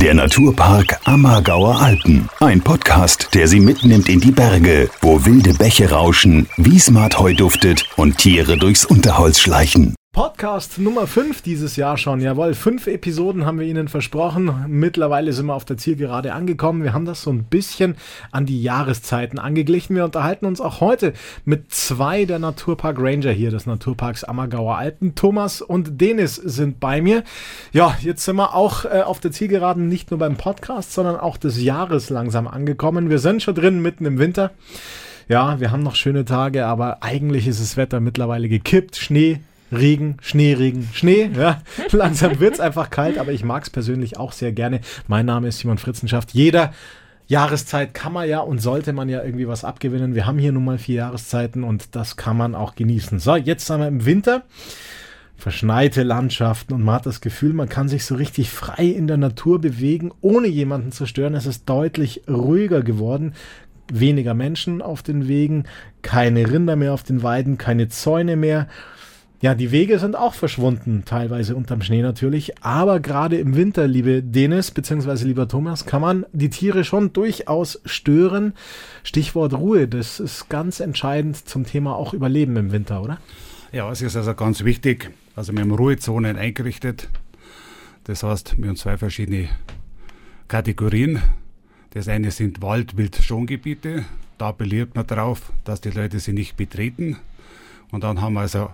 Der Naturpark Ammergauer Alpen. Ein Podcast, der Sie mitnimmt in die Berge, wo wilde Bäche rauschen, Wiesmartheu duftet und Tiere durchs Unterholz schleichen. Podcast Nummer 5 dieses Jahr schon. Jawohl, fünf Episoden haben wir Ihnen versprochen. Mittlerweile sind wir auf der Zielgerade angekommen. Wir haben das so ein bisschen an die Jahreszeiten angeglichen. Wir unterhalten uns auch heute mit zwei der Naturpark Ranger hier des Naturparks Ammergauer Alpen. Thomas und Denis sind bei mir. Ja, jetzt sind wir auch äh, auf der Zielgeraden nicht nur beim Podcast, sondern auch des Jahres langsam angekommen. Wir sind schon drin mitten im Winter. Ja, wir haben noch schöne Tage, aber eigentlich ist das Wetter mittlerweile gekippt. Schnee, Regen, Schnee, Regen, Schnee. Ja, langsam wird es einfach kalt, aber ich mag es persönlich auch sehr gerne. Mein Name ist Simon Fritzenschaft. Jeder Jahreszeit kann man ja und sollte man ja irgendwie was abgewinnen. Wir haben hier nun mal vier Jahreszeiten und das kann man auch genießen. So, jetzt sind wir im Winter. Verschneite Landschaften und man hat das Gefühl, man kann sich so richtig frei in der Natur bewegen, ohne jemanden zu stören. Es ist deutlich ruhiger geworden weniger Menschen auf den Wegen, keine Rinder mehr auf den Weiden, keine Zäune mehr. Ja, die Wege sind auch verschwunden, teilweise unterm Schnee natürlich. Aber gerade im Winter, liebe Denis bzw. lieber Thomas, kann man die Tiere schon durchaus stören. Stichwort Ruhe, das ist ganz entscheidend zum Thema auch Überleben im Winter, oder? Ja, es ist also ganz wichtig. Also wir haben Ruhezonen eingerichtet. Das heißt, wir haben zwei verschiedene Kategorien. Das eine sind Wald-Wild-Schongebiete. Da appelliert man darauf, dass die Leute sie nicht betreten. Und dann haben wir also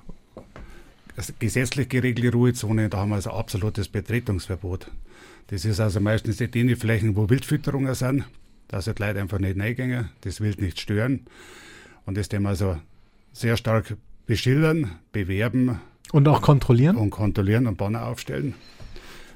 gesetzlich geregelte Ruhezone, da haben wir also absolutes Betretungsverbot. Das ist also meistens die die Flächen, wo Wildfütterungen sind, da sind Leute einfach nicht reingehen, das Wild nicht stören. Und das dem also sehr stark beschildern, bewerben. Und auch kontrollieren? Und kontrollieren und Banner aufstellen.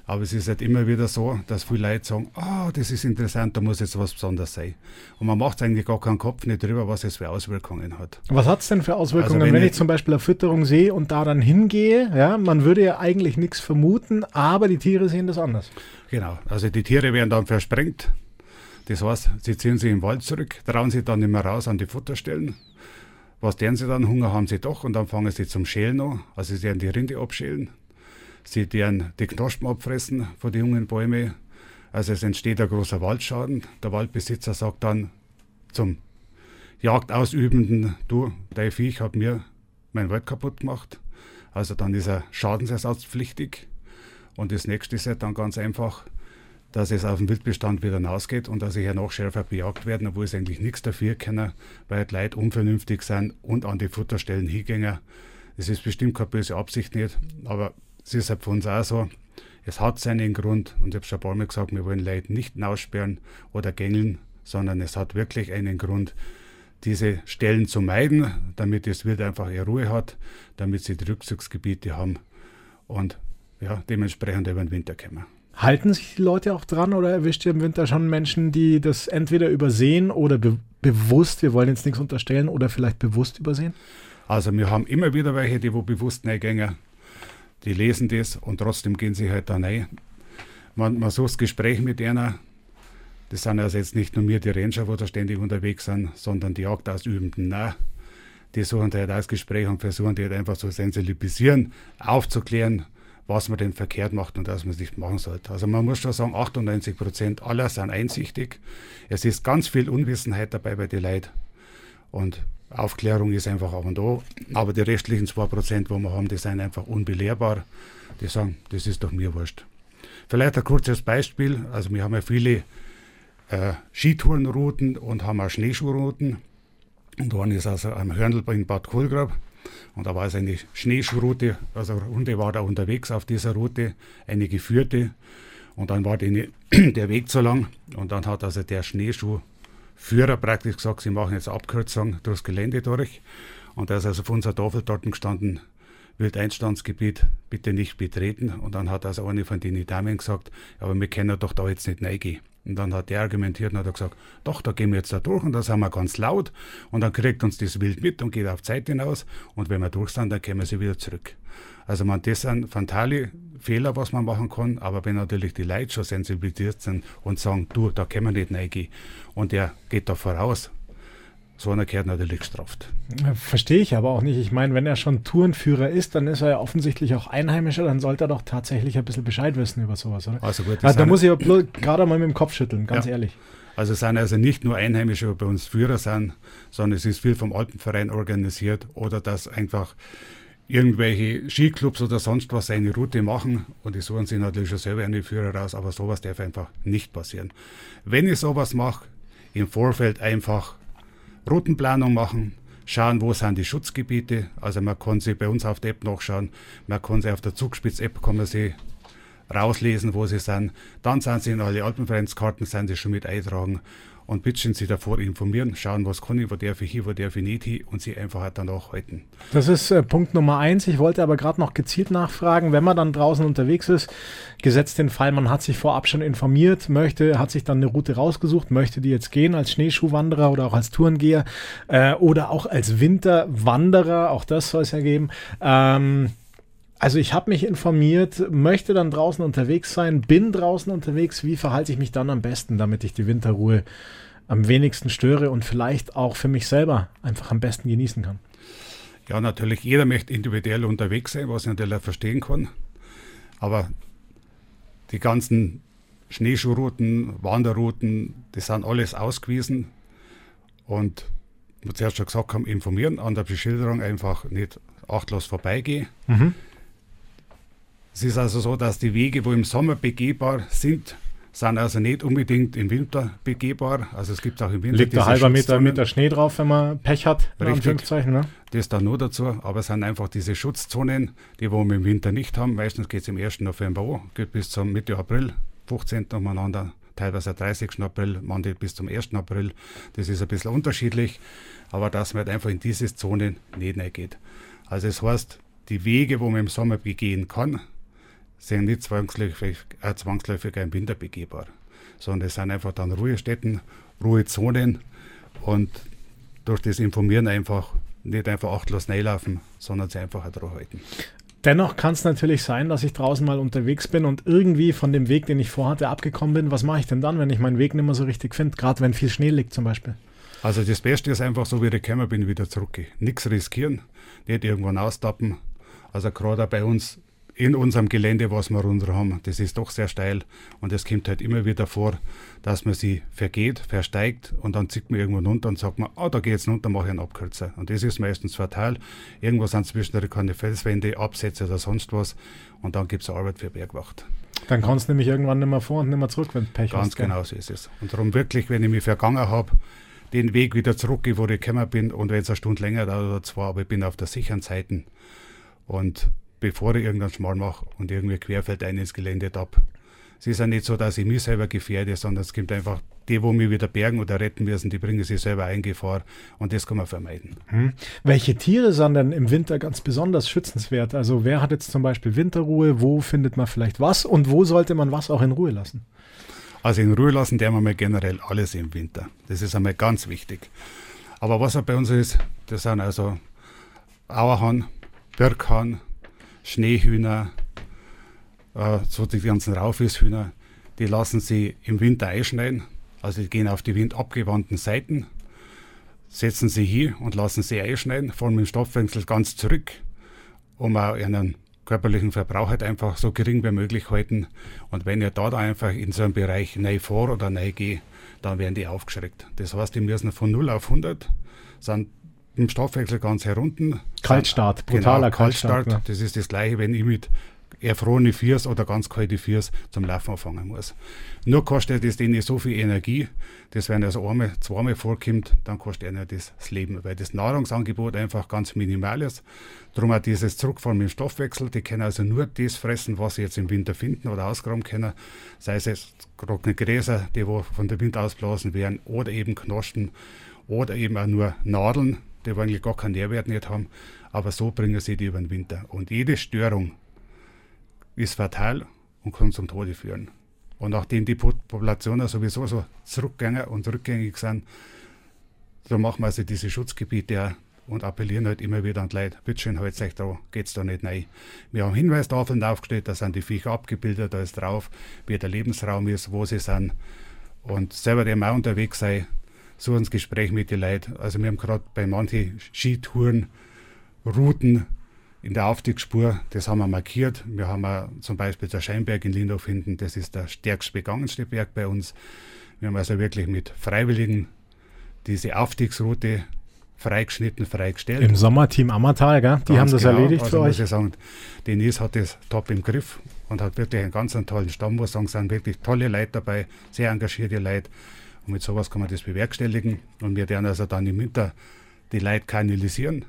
Aber es ist halt immer wieder so, dass viele Leute sagen, oh, das ist interessant, da muss jetzt was Besonderes sein. Und man macht eigentlich gar keinen Kopf nicht drüber, was es für Auswirkungen hat. Was hat es denn für Auswirkungen, also wenn, wenn ich, ich zum Beispiel eine Fütterung sehe und da dann hingehe? Ja, man würde ja eigentlich nichts vermuten, aber die Tiere sehen das anders. Genau, also die Tiere werden dann versprengt. Das heißt, sie ziehen sich im Wald zurück, trauen sich dann nicht mehr raus an die Futterstellen. Was deren sie dann? Hunger haben sie doch und dann fangen sie zum Schälen an. Also sie werden die Rinde abschälen. Sie werden die Knospen abfressen von den jungen Bäumen. Also es entsteht ein großer Waldschaden. Der Waldbesitzer sagt dann zum Jagdausübenden, du, dein Viech hat mir mein Wald kaputt gemacht. Also dann ist er schadensersatzpflichtig. Und das nächste ist halt dann ganz einfach, dass es auf den Wildbestand wieder hinausgeht und dass sie hier noch schärfer bejagt werden, obwohl es eigentlich nichts dafür können, weil die Leute unvernünftig sind und an die Futterstellen hingehen. Das ist bestimmt keine böse Absicht nicht, aber es ist halt für uns auch so, es hat seinen Grund und ich habe schon ein paar Mal gesagt, wir wollen Leute nicht aussperren oder gängeln, sondern es hat wirklich einen Grund, diese Stellen zu meiden, damit das Wild einfach ihre Ruhe hat, damit sie die Rückzugsgebiete haben und ja, dementsprechend über den Winter kommen. Halten sich die Leute auch dran oder erwischt ihr im Winter schon Menschen, die das entweder übersehen oder be bewusst, wir wollen jetzt nichts unterstellen, oder vielleicht bewusst übersehen? Also wir haben immer wieder welche, die wo bewusst nicht gehen die lesen das und trotzdem gehen sie halt da rein. Man, man sucht Gespräch mit einer. Das sind also jetzt nicht nur wir, die Ranger, die da ständig unterwegs sind, sondern die Jagdausübenden. Nein, die suchen halt das Gespräch und versuchen die halt einfach zu sensibilisieren, aufzuklären, was man denn verkehrt macht und was man nicht machen sollte. Also man muss schon sagen, 98 Prozent aller sind einsichtig. Es ist ganz viel Unwissenheit dabei bei den Leuten. Und Aufklärung ist einfach auch und da. Aber die restlichen 2%, die wir haben, die sind einfach unbelehrbar. Die sagen, das ist doch mir wurscht. Vielleicht ein kurzes Beispiel. Also wir haben ja viele äh, Skitourenrouten und haben auch Schneeschuhrouten. Und da ist also am Hörnl in Bad Kohlgrab. Und da war es eine Schneeschuhroute, also eine Runde war da unterwegs auf dieser Route, eine geführte. Und dann war die, der Weg zu lang. Und dann hat also der Schneeschuh Führer praktisch gesagt, sie machen jetzt Abkürzung durchs Gelände durch. Und da ist also auf unserer Tafel dort gestanden, Wildeinstandsgebiet bitte nicht betreten. Und dann hat also eine von den Damen gesagt, aber wir können doch da jetzt nicht reingehen. Und dann hat der argumentiert und hat gesagt, doch, da gehen wir jetzt da durch und da sind wir ganz laut. Und dann kriegt uns das Wild mit und geht auf Zeit hinaus. Und wenn wir durch sind, dann kommen sie wieder zurück. Also man, das sind fatale Fehler, was man machen kann, aber wenn natürlich die Leute schon sensibilisiert sind und sagen, du, da können wir nicht reingehen. Und der geht da voraus, so einer gehört natürlich gestraft. Verstehe ich aber auch nicht. Ich meine, wenn er schon Tourenführer ist, dann ist er ja offensichtlich auch Einheimischer, dann sollte er doch tatsächlich ein bisschen Bescheid wissen über sowas, oder? Also gut, also da muss ich gerade mal mit dem Kopf schütteln, ganz ja. ehrlich. Also es sind also nicht nur Einheimische, die bei uns Führer sind, sondern es ist viel vom Alpenverein organisiert oder dass einfach irgendwelche Skiclubs oder sonst was eine Route machen und die suchen sich natürlich schon selber eine Führer raus, aber sowas darf einfach nicht passieren. Wenn ich sowas mache, im Vorfeld einfach Routenplanung machen, schauen, wo sind die Schutzgebiete. Also man kann sie bei uns auf der App nachschauen, man kann sie auf der Zugspitz-App kann man sie rauslesen, wo sie sind. Dann sind sie in alle Alpenvereinskarten, sind sie schon mit eintragen und bitte Sie davor informieren, schauen, was kann ich, wo darf ich hin, wo darf ich nicht hin und sie einfach halt danach halten. Das ist äh, Punkt Nummer eins. Ich wollte aber gerade noch gezielt nachfragen, wenn man dann draußen unterwegs ist, gesetzt den Fall, man hat sich vorab schon informiert, möchte, hat sich dann eine Route rausgesucht, möchte die jetzt gehen als Schneeschuhwanderer oder auch als Tourengeher äh, oder auch als Winterwanderer, auch das soll es ja geben. Ähm, also ich habe mich informiert, möchte dann draußen unterwegs sein, bin draußen unterwegs. Wie verhalte ich mich dann am besten, damit ich die Winterruhe am wenigsten störe und vielleicht auch für mich selber einfach am besten genießen kann? Ja, natürlich, jeder möchte individuell unterwegs sein, was ich natürlich verstehen kann. Aber die ganzen Schneeschuhrouten, Wanderrouten, die sind alles ausgewiesen. Und wie wir zuerst schon gesagt haben, informieren, an der Beschilderung einfach nicht achtlos vorbeigehen. Mhm. Es ist also so, dass die Wege, wo im Sommer begehbar sind, sind also nicht unbedingt im Winter begehbar. Also es gibt auch im Winter. Liegt ein halber Meter, Meter Schnee drauf, wenn man Pech hat. Richtig. Ne? Das dann nur dazu. Aber es sind einfach diese Schutzzonen, die wir im Winter nicht haben. Meistens geht es im 1. November an, geht bis zum Mitte April, 15. umeinander, teilweise 30. April, manche bis zum 1. April. Das ist ein bisschen unterschiedlich. Aber dass man halt einfach in diese Zonen nicht reingeht. Also es heißt, die Wege, wo man im Sommer begehen kann, sind nicht zwangsläufig, äh, zwangsläufig ein Winter begehbar, sondern es sind einfach dann Ruhestätten, Ruhezonen und durch das Informieren einfach nicht einfach achtlos reinlaufen, sondern sie einfach halt halten. Dennoch kann es natürlich sein, dass ich draußen mal unterwegs bin und irgendwie von dem Weg, den ich vorhatte, abgekommen bin. Was mache ich denn dann, wenn ich meinen Weg nicht mehr so richtig finde? Gerade wenn viel Schnee liegt zum Beispiel. Also das Beste ist einfach so, wie ich gekommen bin, wieder zurückgehen. Nichts riskieren, nicht irgendwann austappen. Also gerade bei uns in unserem Gelände, was wir runter haben, das ist doch sehr steil und es kommt halt immer wieder vor, dass man sie vergeht, versteigt und dann zieht man irgendwo runter und sagt man, oh, da geht es runter, mache ich einen Abkürzer. Und das ist meistens fatal. Irgendwo sind zwischendurch keine Felswände, Absätze oder sonst was und dann gibt es Arbeit für Bergwacht. Dann kannst du nämlich irgendwann nicht mehr vor und nicht mehr zurück, wenn du Pech Ganz hast. Ganz genau so ist es. Und darum wirklich, wenn ich mich vergangen habe, den Weg wieder zurückgehe, wo ich gekommen bin und wenn es eine Stunde länger dauert oder zwei, aber ich bin auf der sicheren Seite und bevor ich irgendeinen Schmal mache und irgendwie querfällt ein ins Gelände ab. Es ist ja nicht so, dass ich mich selber gefährde, sondern es gibt einfach die, wo mich wieder bergen oder retten müssen, die bringen sich selber in Gefahr und das kann man vermeiden. Hm. Welche Tiere sind denn im Winter ganz besonders schützenswert? Also wer hat jetzt zum Beispiel Winterruhe, wo findet man vielleicht was und wo sollte man was auch in Ruhe lassen? Also in Ruhe lassen der wir mal generell alles im Winter. Das ist einmal ganz wichtig. Aber was auch bei uns ist, das sind also Auerhahn, Birkhahn, Schneehühner, äh, so die ganzen Raufishühner, die lassen sie im Winter einschneiden. Also die gehen auf die windabgewandten Seiten, setzen sie hier und lassen sie einschneiden, fahren mit dem Stoffwechsel ganz zurück, um auch ihren körperlichen Verbrauch halt einfach so gering wie möglich halten. Und wenn ihr da einfach in so einem Bereich neu vor oder neu geht, dann werden die aufgeschreckt. Das heißt, die müssen von 0 auf 100, sind im Stoffwechsel ganz herunten. Kaltstart, genau, brutaler genau, Kaltstart. Kaltstart ja. Das ist das gleiche, wenn ich mit erfrorene Fiers oder ganz kalte Fiers zum Laufen anfangen muss. Nur kostet es denen so viel Energie, dass wenn das einmal, zweimal vorkommt, dann kostet ihnen das, das Leben, weil das Nahrungsangebot einfach ganz minimal ist. Darum auch dieses Zurückfahren mit dem Stoffwechsel, die können also nur das fressen, was sie jetzt im Winter finden oder ausgraben können, sei es jetzt trockene Gräser, die wo von der Wind ausblasen werden, oder eben Knospen, oder eben auch nur Nadeln, die eigentlich gar keinen Nährwert nicht haben, aber so bringen sie die über den Winter. Und jede Störung ist fatal und kann zum Tode führen. Und nachdem die Populationen sowieso so zurückgängig und rückgängig sind, so machen wir also diese Schutzgebiete und appellieren halt immer wieder an die Leute, bitteschön, halt euch da, geht's da nicht rein. Wir haben Hinweistafeln aufgestellt, da sind die Viecher abgebildet, da ist drauf, wie der Lebensraum ist, wo sie sind. Und selber, der auch unterwegs sei, suchen das Gespräch mit den Leuten. Also wir haben gerade bei manchen Skitouren Routen in der Aufstiegsspur, das haben wir markiert. Wir haben auch zum Beispiel der Scheinberg in Lindorf hinten, das ist der stärkst begangenste Berg bei uns. Wir haben also wirklich mit Freiwilligen diese Aufstiegsroute freigeschnitten, freigestellt. Im Sommerteam Ammertal, gell? die Ganz haben das genau. erledigt also für muss euch. Ich sagen, Denise hat das top im Griff und hat wirklich einen ganz einen tollen Stamm, muss ich sagen, sind wirklich tolle Leute dabei, sehr engagierte Leute. Und mit sowas kann man das bewerkstelligen. Und wir werden also dann im Winter die Leute kanalisieren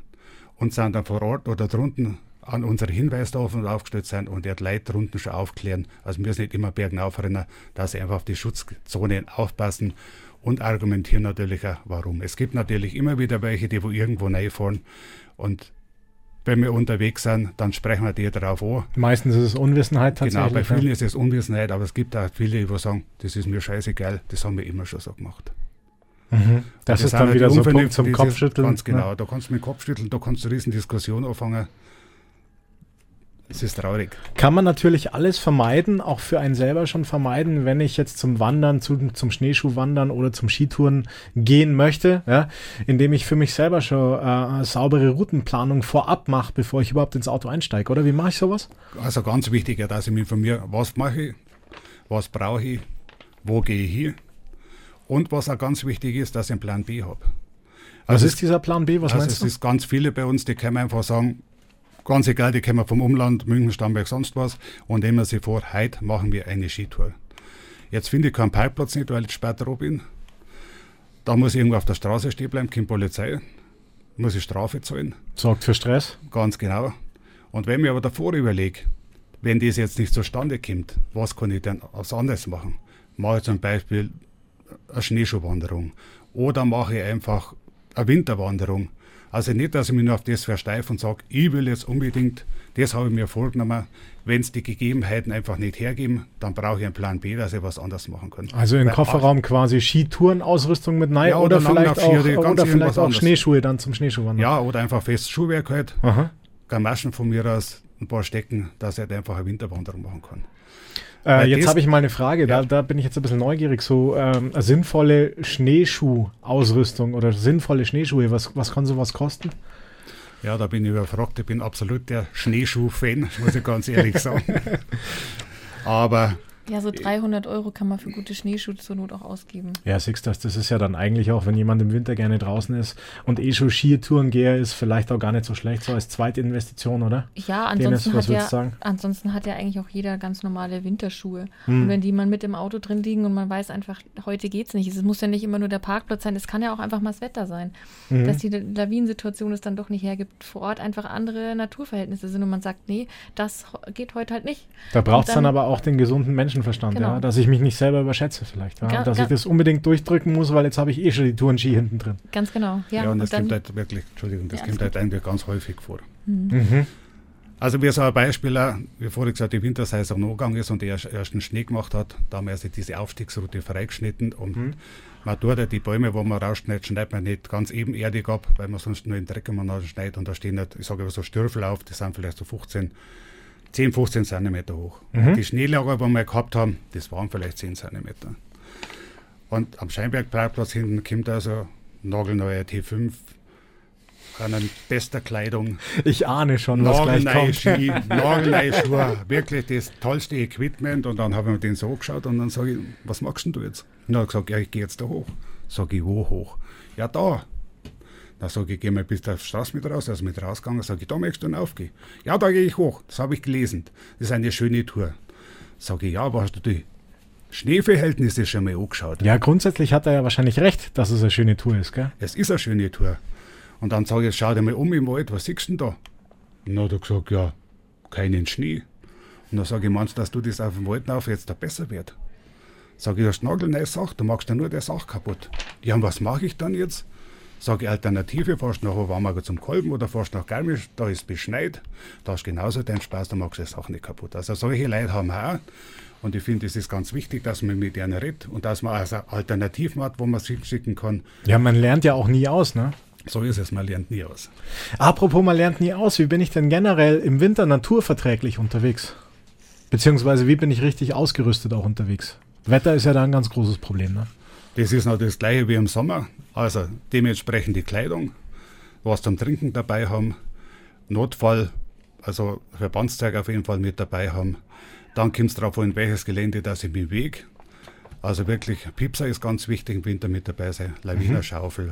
und sind dann vor Ort oder drunten an unsere Hinweistafeln aufgestellt sein und die Leute drunten schon aufklären. Also wir müssen nicht immer Bergen aufrennen, dass sie einfach auf die Schutzzonen aufpassen und argumentieren natürlich auch, warum. Es gibt natürlich immer wieder welche, die wo irgendwo reinfahren und wenn wir unterwegs sind, dann sprechen wir die darauf an. Meistens ist es Unwissenheit Genau, tatsächlich. bei ja. vielen ist es Unwissenheit, aber es gibt auch viele, die sagen, das ist mir scheißegal, das haben wir immer schon so gemacht. Mhm. Das Und ist dann halt wieder so ein Punkt zum Kopfschütteln. Ganz genau, Ja. da kannst du mit dem Kopf schütteln, da kannst du eine riesen Diskussion anfangen. Es ist traurig. Kann man natürlich alles vermeiden, auch für einen selber schon vermeiden, wenn ich jetzt zum Wandern, zu, zum Schneeschuhwandern oder zum Skitouren gehen möchte, ja, indem ich für mich selber schon äh, saubere Routenplanung vorab mache, bevor ich überhaupt ins Auto einsteige, oder? Wie mache ich sowas? Also ganz wichtig, dass ich mich informiere, was mache ich, was brauche ich, wo gehe ich hin und was auch ganz wichtig ist, dass ich einen Plan B habe. Was ist dieser Plan B? Was also meinst es du? ist ganz viele bei uns, die können einfach sagen, ganz egal, die kommen vom Umland, München, Starnberg, sonst was, und nehmen sie vor, heute machen wir eine Skitour. Jetzt finde ich keinen Parkplatz nicht, weil ich später oben bin. Da muss ich irgendwo auf der Straße stehen bleiben, kommt Polizei, muss ich Strafe zahlen, Sorgt für Stress. ganz genau. Und wenn ich mir aber davor überlege, wenn das jetzt nicht zustande kommt, was kann ich denn was anderes machen? Mache ich zum Beispiel eine Schneeschuhwanderung oder mache ich einfach eine Winterwanderung. Also nicht, dass ich mich nur auf das versteife und sage, ich will jetzt unbedingt, das habe ich mir vorgenommen. Wenn es die Gegebenheiten einfach nicht hergeben, dann brauche ich einen Plan B, dass ich was anderes machen kann. Also im Kofferraum quasi Skitourenausrüstung mit Nei Ja, oder, oder vielleicht Langlaufskier, auch, oder vielleicht auch. Schneeschuhe dann zum Schneeschuhwandern. Ja, oder einfach festes Schuhwerk halt, Aha. Gamaschen von mir aus, ein paar Stecken, dass ich halt einfach eine Winterwanderung machen kann. Äh, jetzt habe ich mal eine Frage, da, Ja. da bin ich jetzt ein bisschen neugierig. So ähm, sinnvolle Schneeschuhausrüstung oder sinnvolle Schneeschuhe, was, was kann sowas kosten? Ja, da bin ich überfragt. Ich bin absolut der Schneeschuh-Fan, muss ich ganz ehrlich sagen. Aber Ja, so 300 Euro kann man für gute Schneeschuhe zur Not auch ausgeben. Ja, siehst das, das ist ja dann eigentlich auch, wenn jemand im Winter gerne draußen ist und eh schon Skitourengeher ist, vielleicht auch gar nicht so schlecht, so als zweite Investition, oder? Ja, Dennis, ansonsten was hat, ja, ansonsten hat ja eigentlich auch jeder ganz normale Winterschuhe. Hm. Und wenn die mal mit im Auto drin liegen und man weiß einfach, heute geht's nicht. Es muss ja nicht immer nur der Parkplatz sein, es kann ja auch einfach mal das Wetter sein. Mhm. Dass die Lawinensituation es dann doch nicht hergibt, vor Ort einfach andere Naturverhältnisse sind und man sagt, nee, das geht heute halt nicht. Da braucht es dann, dann- aber auch den gesunden Menschenverstand, Genau. ja? dass ich mich nicht selber überschätze vielleicht. Ja? Ga- dass ga- ich das unbedingt durchdrücken muss, weil jetzt habe ich eh schon die Tourenski hinten drin. Ganz genau. Ja, ja, und und das kommt halt wirklich, Entschuldigung, das Ja, kommt halt eigentlich ganz häufig vor. Mhm. Also wie so ein Beispiel, auch, wie vorhin gesagt, die Wintersaison angegangen ist und der erst- ersten Schnee gemacht hat, da haben wir also diese Aufstiegsroute freigeschnitten und Mhm. man tut ja die Bäume, wo man rausschneidet, schneidet man nicht ganz ebenerdig ab, weil man sonst nur in den Dreck schneidet und da stehen halt, ich sage immer so Stürfel auf, die sind vielleicht so 15, 10, 15 Zentimeter hoch. Mhm. Die Schneelager, die wir gehabt haben, das waren vielleicht 10 Zentimeter. Und am Scheinbergparkplatz hinten kommt also nagelneuer T5, an bester Kleidung, Ich ahne schon, was gleich kommt. Ski, nagelneue Schuhe, wirklich das tollste Equipment. Und dann habe ich mir den so angeschaut und dann sage ich, was machst denn du jetzt? Und dann hat er gesagt, ja, ich gehe jetzt da hoch. Sage ich, wo hoch? Ja, da. Dann sage ich, geh mal bis auf die Straße mit raus. Also mit rausgegangen, sage ich, da möchtest du aufgehen. Ja, da gehe ich hoch. Das habe ich gelesen. Das ist eine schöne Tour. Sage ich, ja, aber hast du die Schneeverhältnisse schon mal angeschaut? Ja, grundsätzlich hat er ja wahrscheinlich recht, dass es eine schöne Tour ist, gell? Es ist eine schöne Tour. Und dann sage ich, schau dir mal um im Wald, was siehst du denn da? Und dann hat er gesagt, ja, keinen Schnee. Und dann sage ich, meinst du, dass du das auf dem Wald auf jetzt da besser wird? Sage ich, das ist nagelneue Sache, du machst ja nur der Sache kaputt. Ja, und was mache ich dann jetzt? Sage ich, Alternative, fährst nach Warmager zum Kolben oder fährst nach Garmisch, da ist beschneit, da ist genauso dein Spaß, da machst du die Sache nicht kaputt. Also solche Leute haben wir auch. Und ich finde, es ist ganz wichtig, dass man mit denen redet und dass man also Alternativen hat, wo man sich schicken kann. Ja, man lernt ja auch nie aus, ne? So ist es, man lernt nie aus. Apropos, man lernt nie aus. Wie bin ich denn generell im Winter naturverträglich unterwegs? Beziehungsweise wie bin ich richtig ausgerüstet auch unterwegs? Wetter ist ja da ein ganz großes Problem, ne? Das ist noch das gleiche wie im Sommer. Also dementsprechend die Kleidung, was zum Trinken dabei haben, Notfall, also Verbandszeug auf jeden Fall mit dabei haben. Dann kommt es darauf an, welches Gelände das ich mich bewege. Also wirklich, Pipser ist ganz wichtig im Winter mit dabei sein, Lawinerschaufel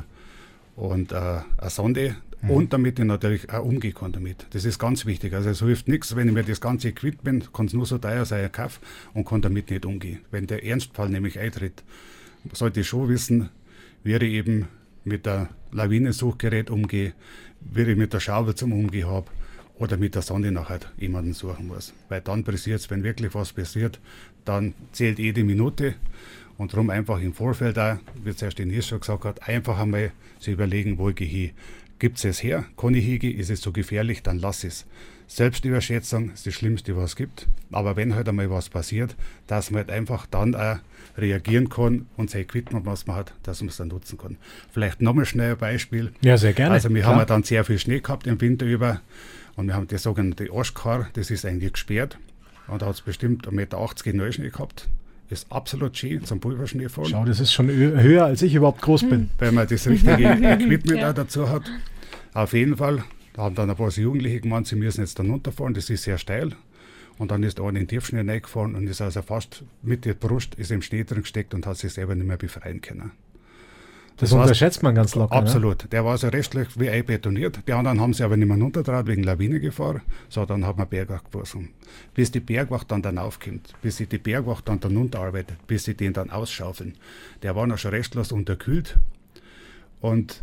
mhm. und äh, eine Sonde mhm. und damit ich natürlich auch umgehen kann damit. Das ist ganz wichtig. Also es hilft nichts, wenn ich mir das ganze Equipment, kann es nur so teuer sein, kaufe und kann damit nicht umgehen. Wenn der Ernstfall nämlich eintritt, sollte schon wissen, wie ich eben mit der Lawinensuchgerät umgehe, wie ich mit der Schaufel zum Umgehen habe oder mit der Sonde nachher jemanden suchen muss. Weil dann passiert es, wenn wirklich was passiert, dann zählt jede Minute und darum einfach im Vorfeld auch, wie zuerst den schon gesagt hat, einfach einmal zu überlegen, wo gehe ich. Gibt es es her? Ich hingehen? Ist es so gefährlich? Dann lass es. Selbstüberschätzung ist das Schlimmste, was es gibt. Aber wenn halt einmal was passiert, dass man halt einfach dann auch reagieren kann und sein Equipment, was man hat, dass man es dann nutzen kann. Vielleicht nochmal schnell ein Beispiel. Ja, sehr gerne. Also wir Klar. haben ja dann sehr viel Schnee gehabt im Winter über und wir haben das sogenannte Arschkar, das ist eigentlich gesperrt. Und da hat es bestimmt 1,80 Meter Neuschnee gehabt. Ist absolut schön zum Pulverschnee fahren. Schau, das ist schon höher, als ich überhaupt groß bin. Hm. Weil man das richtige Equipment ja. auch dazu hat. Auf jeden Fall, da haben dann ein paar Jugendliche gemeint, sie müssen jetzt dann runterfahren, das ist sehr steil. Und dann ist einer in den Tiefschnee reingefahren und ist also fast mit der Brust ist im Schnee drin gesteckt und hat sich selber nicht mehr befreien können. Das, das unterschätzt man ganz locker. Ne? Absolut. Ne? Der war so restlich wie einbetoniert. Die anderen haben sich aber nicht mehr runtertraut wegen Lawinengefahr. So, dann hat man Bergwacht geworfen. Bis die Bergwacht dann, dann aufkommt, bis sie die Bergwacht dann, dann runterarbeitet, bis sie den dann ausschaufeln. Der war noch schon restlos unterkühlt. Und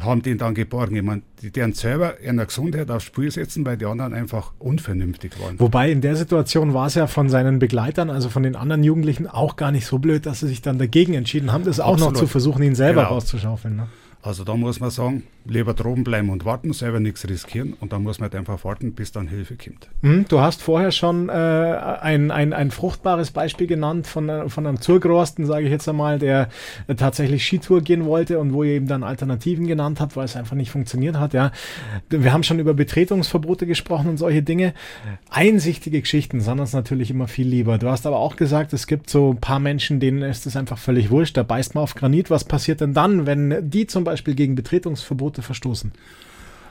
haben den dann geborgen. Ich meine, die deren selber ihre Gesundheit aufs Spiel setzen, weil die anderen einfach unvernünftig waren. Wobei in der Situation war es ja von seinen Begleitern, also von den anderen Jugendlichen, auch gar nicht so blöd, dass sie sich dann dagegen entschieden haben, das auch noch zu versuchen, ihn selber genau. rauszuschaufeln. Ne? Also da muss man sagen, lieber droben bleiben und warten, selber nichts riskieren und dann muss man halt einfach warten, bis dann Hilfe kommt. Hm, du hast vorher schon äh, ein, ein, ein fruchtbares Beispiel genannt von, äh, von einem Zurgrosten, sage ich jetzt einmal, der äh, tatsächlich Skitour gehen wollte und wo ihr eben dann Alternativen genannt habt, weil es einfach nicht funktioniert hat. Ja, Wir haben schon über Betretungsverbote gesprochen und solche Dinge. Einsichtige Geschichten sind uns natürlich immer viel lieber. Du hast aber auch gesagt, es gibt so ein paar Menschen, denen ist es einfach völlig wurscht, da beißt man auf Granit. Was passiert denn dann, wenn die zum Beispiel Beispiel gegen Betretungsverbote verstoßen?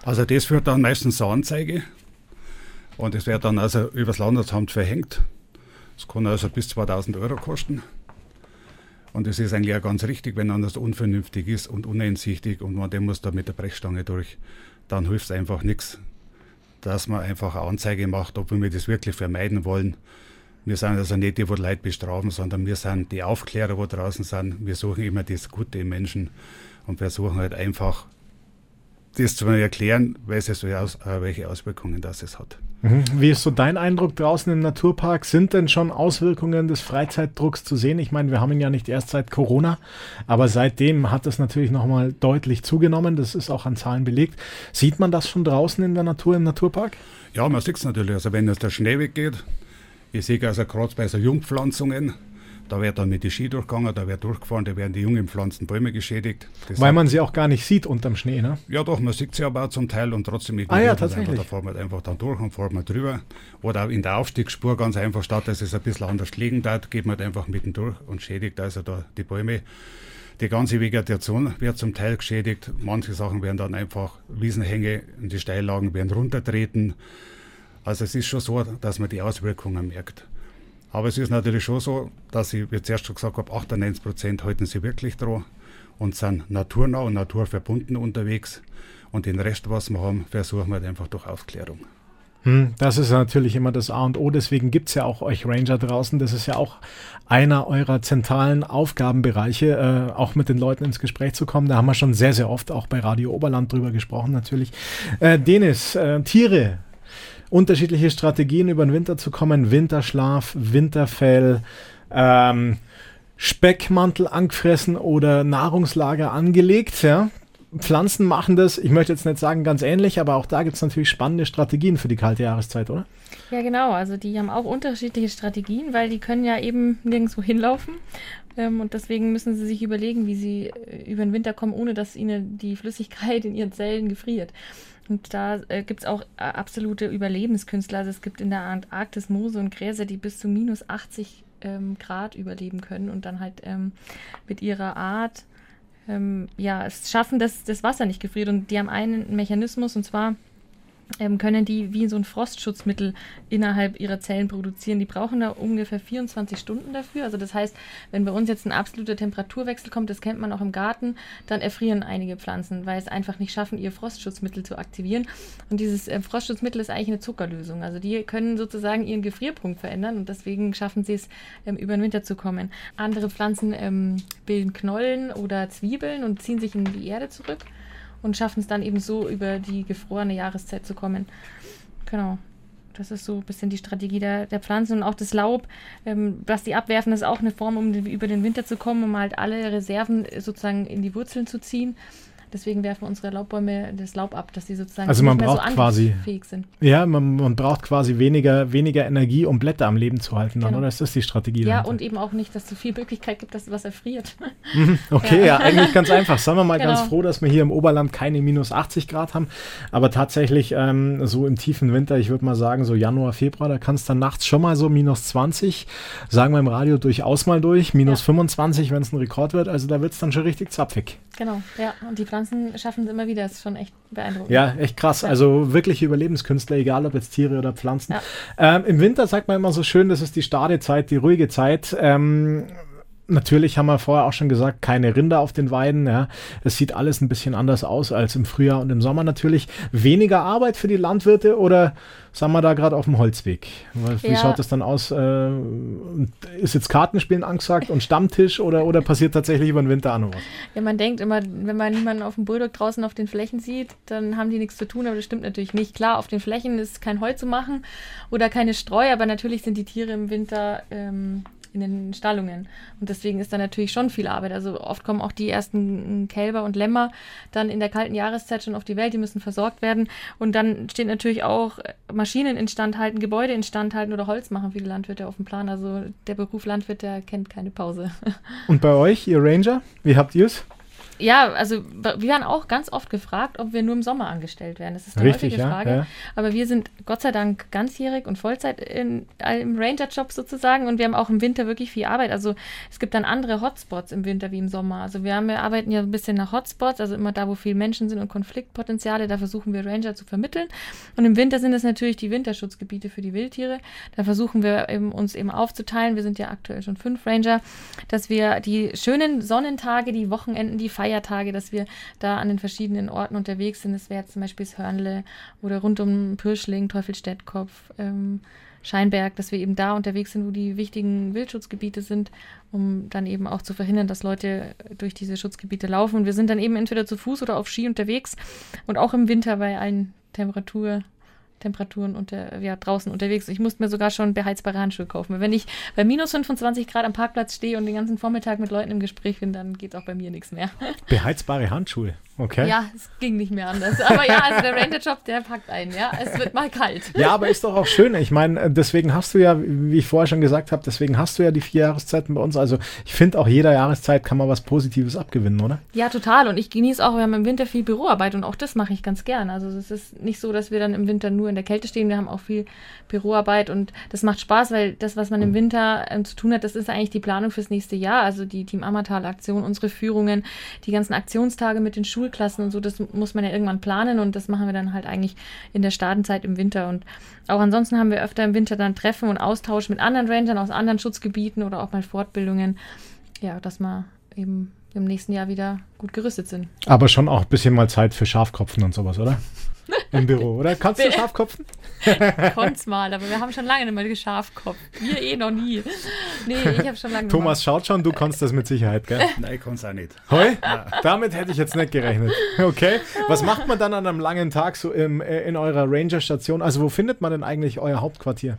Also das führt dann meistens zur Anzeige und es wird dann also übers Landesamt verhängt. Das kann also bis 2000 Euro kosten. Und es ist eigentlich auch ganz richtig, wenn anders unvernünftig ist und uneinsichtig und man dem muss da mit der Brechstange durch, dann hilft es einfach nichts, dass man einfach eine Anzeige macht, ob wir das wirklich vermeiden wollen. Wir sind also nicht die, die Leute bestrafen, sondern wir sind die Aufklärer, die draußen sind. Wir suchen immer das Gute im Menschen und versuchen halt einfach das zu erklären, welche, äh, welche Auswirkungen das es hat. Mhm. Wie ist so dein Eindruck draußen im Naturpark? Sind denn schon Auswirkungen des Freizeitdrucks zu sehen? Ich meine, wir haben ihn ja nicht erst seit Corona, aber seitdem hat es natürlich nochmal deutlich zugenommen. Das ist auch an Zahlen belegt. Sieht man das schon draußen in der Natur, im Naturpark? Ja, man sieht es natürlich. Also wenn jetzt der Schnee weggeht, ich sehe also gerade bei so Jungpflanzungen, da wird dann mit den Ski durchgegangen, da wird durchgefahren, da werden die jungen Pflanzen, Bäume geschädigt. Das Weil man sie auch gar nicht sieht unterm Schnee, ne? Ja doch, man sieht sie aber auch zum Teil und trotzdem Ah ja, tatsächlich. Einfach, da fahren wir einfach dann durch und fahren wir drüber. Oder auch in der Aufstiegsspur ganz einfach, statt dass es ein bisschen anders liegen darf, geht man einfach mitten durch und schädigt also da die Bäume. Die ganze Vegetation wird zum Teil geschädigt. Manche Sachen werden dann einfach Wiesenhänge in die Steillagen werden runtertreten. Also es ist schon so, dass man die Auswirkungen merkt. Aber es ist natürlich schon so, dass ich, wie ich zuerst schon gesagt habe, 98 Prozent halten sie wirklich dran und sind naturnah und naturverbunden unterwegs. Und den Rest, was wir haben, versuchen wir halt einfach durch Aufklärung. Hm, das ist natürlich immer das A und O. Deswegen gibt es ja auch euch Ranger draußen. Das ist ja auch einer eurer zentralen Aufgabenbereiche, äh, auch mit den Leuten ins Gespräch zu kommen. Da haben wir schon sehr, sehr oft auch bei Radio Oberland drüber gesprochen, natürlich. Äh, Denis, äh, Tiere unterschiedliche Strategien über den Winter zu kommen. Winterschlaf, Winterfell, ähm, Speckmantel angefressen oder Nahrungslager angelegt. Ja? Pflanzen machen das, ich möchte jetzt nicht sagen ganz ähnlich, aber auch da gibt es natürlich spannende Strategien für die kalte Jahreszeit, oder? Ja, genau. Also die haben auch unterschiedliche Strategien, weil die können ja eben nirgendwo hinlaufen. Ähm, und deswegen müssen sie sich überlegen, wie sie äh, über den Winter kommen, ohne dass ihnen die Flüssigkeit in ihren Zellen gefriert. Und da äh, gibt es auch äh, absolute Überlebenskünstler. Also es gibt in der Antarktis Moose und Gräser, die bis zu minus 80 ähm, Grad überleben können und dann halt ähm, mit ihrer Art ähm, ja, es schaffen, dass das Wasser nicht gefriert. Und die haben einen Mechanismus und zwar können die wie so ein Frostschutzmittel innerhalb ihrer Zellen produzieren. Die brauchen da ungefähr 24 Stunden dafür. Also das heißt, wenn bei uns jetzt ein absoluter Temperaturwechsel kommt, das kennt man auch im Garten, dann erfrieren einige Pflanzen, weil es einfach nicht schaffen, ihr Frostschutzmittel zu aktivieren. Und dieses äh, Frostschutzmittel ist eigentlich eine Zuckerlösung. Also die können sozusagen ihren Gefrierpunkt verändern und deswegen schaffen sie es, ähm, über den Winter zu kommen. Andere Pflanzen ähm, bilden Knollen oder Zwiebeln und ziehen sich in die Erde zurück und schaffen es dann eben so über die gefrorene Jahreszeit zu kommen. Genau. Das ist so ein bisschen die Strategie der, der Pflanzen und auch das Laub, ähm, was die abwerfen, ist auch eine Form, um über den Winter zu kommen, um halt alle Reserven sozusagen in die Wurzeln zu ziehen. Deswegen werfen unsere Laubbäume das Laub ab, dass sie sozusagen also man nicht braucht mehr so quasi fähig sind. Ja, man, man, braucht quasi weniger, weniger Energie, um Blätter am Leben zu halten, dann, Genau. oder? Ist das die Strategie? Ja, dahinter? und eben auch nicht, dass es so viel Möglichkeit gibt, dass was erfriert. Okay, ja. Ja. eigentlich ganz einfach. Sagen wir mal ganz Genau. froh, dass wir hier im Oberland keine minus 80 Grad haben. Aber tatsächlich ähm, so im tiefen Winter, ich würde mal sagen, so Januar, Februar, da kann es dann nachts schon mal so minus 20, sagen wir im Radio durchaus mal durch, minus Ja. 25, wenn es ein Rekord wird. Also da wird es dann schon richtig zapfig. genau, ja. Und die Pflanzen schaffen es immer wieder. Das ist schon echt beeindruckend. Ja, echt krass. Also wirklich Überlebenskünstler, egal ob jetzt Tiere oder Pflanzen. Ja. Ähm, Im Winter sagt man immer so schön, das ist die Stadezeit, die ruhige Zeit. Ähm, Natürlich haben wir vorher auch schon gesagt, keine Rinder auf den Weiden. Ja. Es sieht alles ein bisschen anders aus als im Frühjahr und im Sommer natürlich. Weniger Arbeit für die Landwirte oder sind wir da gerade auf dem Holzweg? Wie Ja. schaut das dann aus? Äh, ist jetzt Kartenspielen angesagt und Stammtisch oder, oder passiert tatsächlich über den Winter auch noch was? Ja, man denkt immer, wenn man niemanden auf dem Bulldog draußen auf den Flächen sieht, dann haben die nichts zu tun, aber das stimmt natürlich nicht. Klar, auf den Flächen ist kein Heu zu machen oder keine Streu, aber natürlich sind die Tiere im Winter ähm, in den Stallungen. Und deswegen ist da natürlich schon viel Arbeit. Also oft kommen auch die ersten Kälber und Lämmer dann in der kalten Jahreszeit schon auf die Welt, die müssen versorgt werden. Und dann steht natürlich auch Maschinen instand halten, Gebäude instand halten oder Holz machen viele Landwirte auf dem Plan. Also der Beruf Landwirt, der kennt keine Pause. Und bei euch, ihr Ranger, wie habt ihr es? Ja, also wir werden auch ganz oft gefragt, ob wir nur im Sommer angestellt werden. Das ist eine Richtig, häufige ja, Frage. ja. Aber wir sind Gott sei Dank ganzjährig und Vollzeit in, im Ranger-Job sozusagen und wir haben auch im Winter wirklich viel Arbeit. Also es gibt dann andere Hotspots im Winter wie im Sommer. Also wir, haben, wir arbeiten ja ein bisschen nach Hotspots, also immer da, wo viele Menschen sind und Konfliktpotenziale, da versuchen wir Ranger zu vermitteln. Und im Winter sind es natürlich die Winterschutzgebiete für die Wildtiere. Da versuchen wir eben, uns eben aufzuteilen. Wir sind ja aktuell schon fünf Ranger, dass wir die schönen Sonnentage, die Wochenenden, die Feiertage, dass wir da an den verschiedenen Orten unterwegs sind. Das wäre jetzt zum Beispiel das Hörnle oder rund um Pürschling, Teufelstädtkopf, ähm, Scheinberg, dass wir eben da unterwegs sind, wo die wichtigen Wildschutzgebiete sind, um dann eben auch zu verhindern, dass Leute durch diese Schutzgebiete laufen. Und wir sind dann eben entweder zu Fuß oder auf Ski unterwegs und auch im Winter bei allen Temperatur, Temperaturen unter, ja, draußen unterwegs. Ich musste mir sogar schon beheizbare Handschuhe kaufen. Wenn ich bei minus 25 Grad am Parkplatz stehe und den ganzen Vormittag mit Leuten im Gespräch bin, dann geht auch bei mir nichts mehr. Beheizbare Handschuhe. Okay. Ja, es ging nicht mehr anders. Aber ja, also der Ranger-Job, der packt ein, ja. Es wird mal kalt. Ja, aber ist doch auch schön. Ich meine, deswegen hast du ja, wie ich vorher schon gesagt habe, deswegen hast du ja die vier Jahreszeiten bei uns. Also ich finde, auch jeder Jahreszeit kann man was Positives abgewinnen, oder? Ja, total. Und ich genieße auch, wir haben im Winter viel Büroarbeit und auch das mache ich ganz gern. Also es ist nicht so, dass wir dann im Winter nur in der Kälte stehen. Wir haben auch viel Büroarbeit und das macht Spaß, weil das, was man im Winter ähm, zu tun hat, das ist eigentlich die Planung fürs nächste Jahr. Also die Team Ammertal-Aktion, unsere Führungen, die ganzen Aktionstage mit den Schulklassen und so, das muss man ja irgendwann planen und das machen wir dann halt eigentlich in der Startenzeit im Winter. Und auch ansonsten haben wir öfter im Winter dann Treffen und Austausch mit anderen Rangern aus anderen Schutzgebieten oder auch mal Fortbildungen. Ja, dass wir eben im nächsten Jahr wieder gut gerüstet sind. Aber schon auch ein bisschen mal Zeit für Schafkopfen und sowas, oder? Im Büro, oder? Kannst du Schafkopfen? Konnt's mal, aber wir haben schon lange nicht mehr Geschafkopf. Wir eh noch nie. Nee, ich habe schon lange Thomas schaut schon, du kannst das mit Sicherheit, gell? Nein, ich kann es auch nicht. Heu? Damit hätte ich jetzt nicht gerechnet. Okay. Was macht man dann an einem langen Tag so im, äh, in eurer Ranger-Station? Also wo findet man denn eigentlich euer Hauptquartier?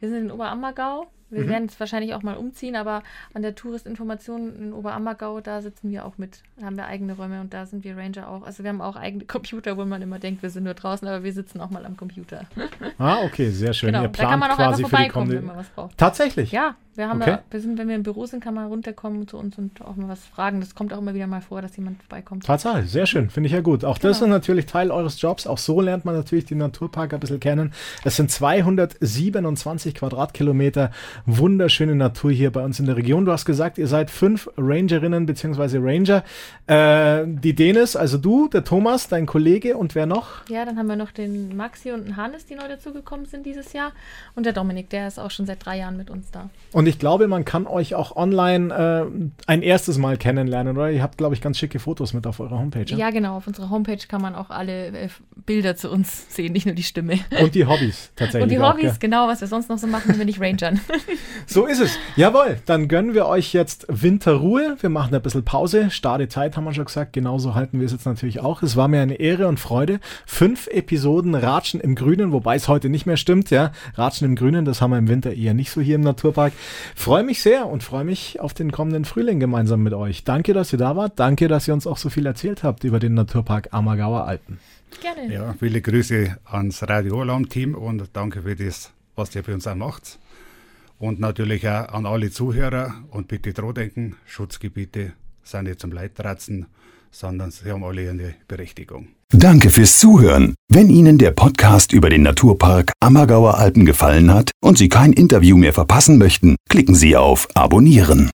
Wir sind in Oberammergau. Wir Mhm. werden jetzt wahrscheinlich auch mal umziehen, aber an der Touristinformation in Oberammergau, da sitzen wir auch mit. Da haben wir eigene Räume und da sind wir Ranger auch. Also wir haben auch eigene Computer, wo man immer denkt, wir sind nur draußen, aber wir sitzen auch mal am Computer. Ah, okay, sehr schön. genau, Ihr da kann plant man auch einfach quasi die vorbeikommen, wenn man was braucht. Tatsächlich? Ja, wir haben Okay. da, wir sind, wenn wir im Büro sind, kann man runterkommen zu uns und auch mal was fragen. Das kommt auch immer wieder mal vor, dass jemand vorbeikommt. Tatsache, sehr schön, finde ich ja gut. Auch das Genau. ist natürlich Teil eures Jobs. Auch so lernt man natürlich den Naturpark ein bisschen kennen. Es sind 227 Quadratkilometer wunderschöne Natur hier bei uns in der Region. Du hast gesagt, ihr seid fünf Rangerinnen bzw. Ranger. Äh, die Denis, also du, der Thomas, dein Kollege und wer noch? Ja, dann haben wir noch den Maxi und den Hannes, die neu dazugekommen sind dieses Jahr. Und der Dominik, der ist auch schon seit drei Jahren mit uns da. Und ich glaube, man kann euch auch online äh, ein erstes Mal kennenlernen, oder? Ihr habt, glaube ich, ganz schicke Fotos mit auf eurer Homepage. Ja, ja genau. Auf unserer Homepage kann man auch alle äh, Bilder zu uns sehen, nicht nur die Stimme. Und die Hobbys tatsächlich. Und die Hobbys, auch, genau, was wir sonst noch so machen, wenn wir nicht rangern. so ist es. Jawohl, dann gönnen wir euch jetzt Winterruhe. Wir machen ein bisschen Pause. Starre Zeit, haben wir schon gesagt. Genauso halten wir es jetzt natürlich auch. Es war mir eine Ehre und Freude. Fünf Episoden Ratschen im Grünen, wobei es heute nicht mehr stimmt, ja. Ratschen im Grünen, das haben wir im Winter eher nicht so hier im Naturpark. Freue mich sehr und freue mich auf den kommenden Frühling gemeinsam mit euch. Danke, dass ihr da wart. Danke, dass ihr uns auch so viel erzählt habt über den Naturpark Ammergauer Alpen. Gerne. Ja, viele Grüße ans Radio Alarm-Team und danke für das, was ihr für uns auch macht. Und natürlich auch an alle Zuhörer und bitte dran denken, Schutzgebiete sind nicht zum Leitratzen, sondern sie haben alle eine Berechtigung. Danke fürs Zuhören. Wenn Ihnen der Podcast über den Naturpark Ammergauer Alpen gefallen hat und Sie kein Interview mehr verpassen möchten, klicken Sie auf Abonnieren.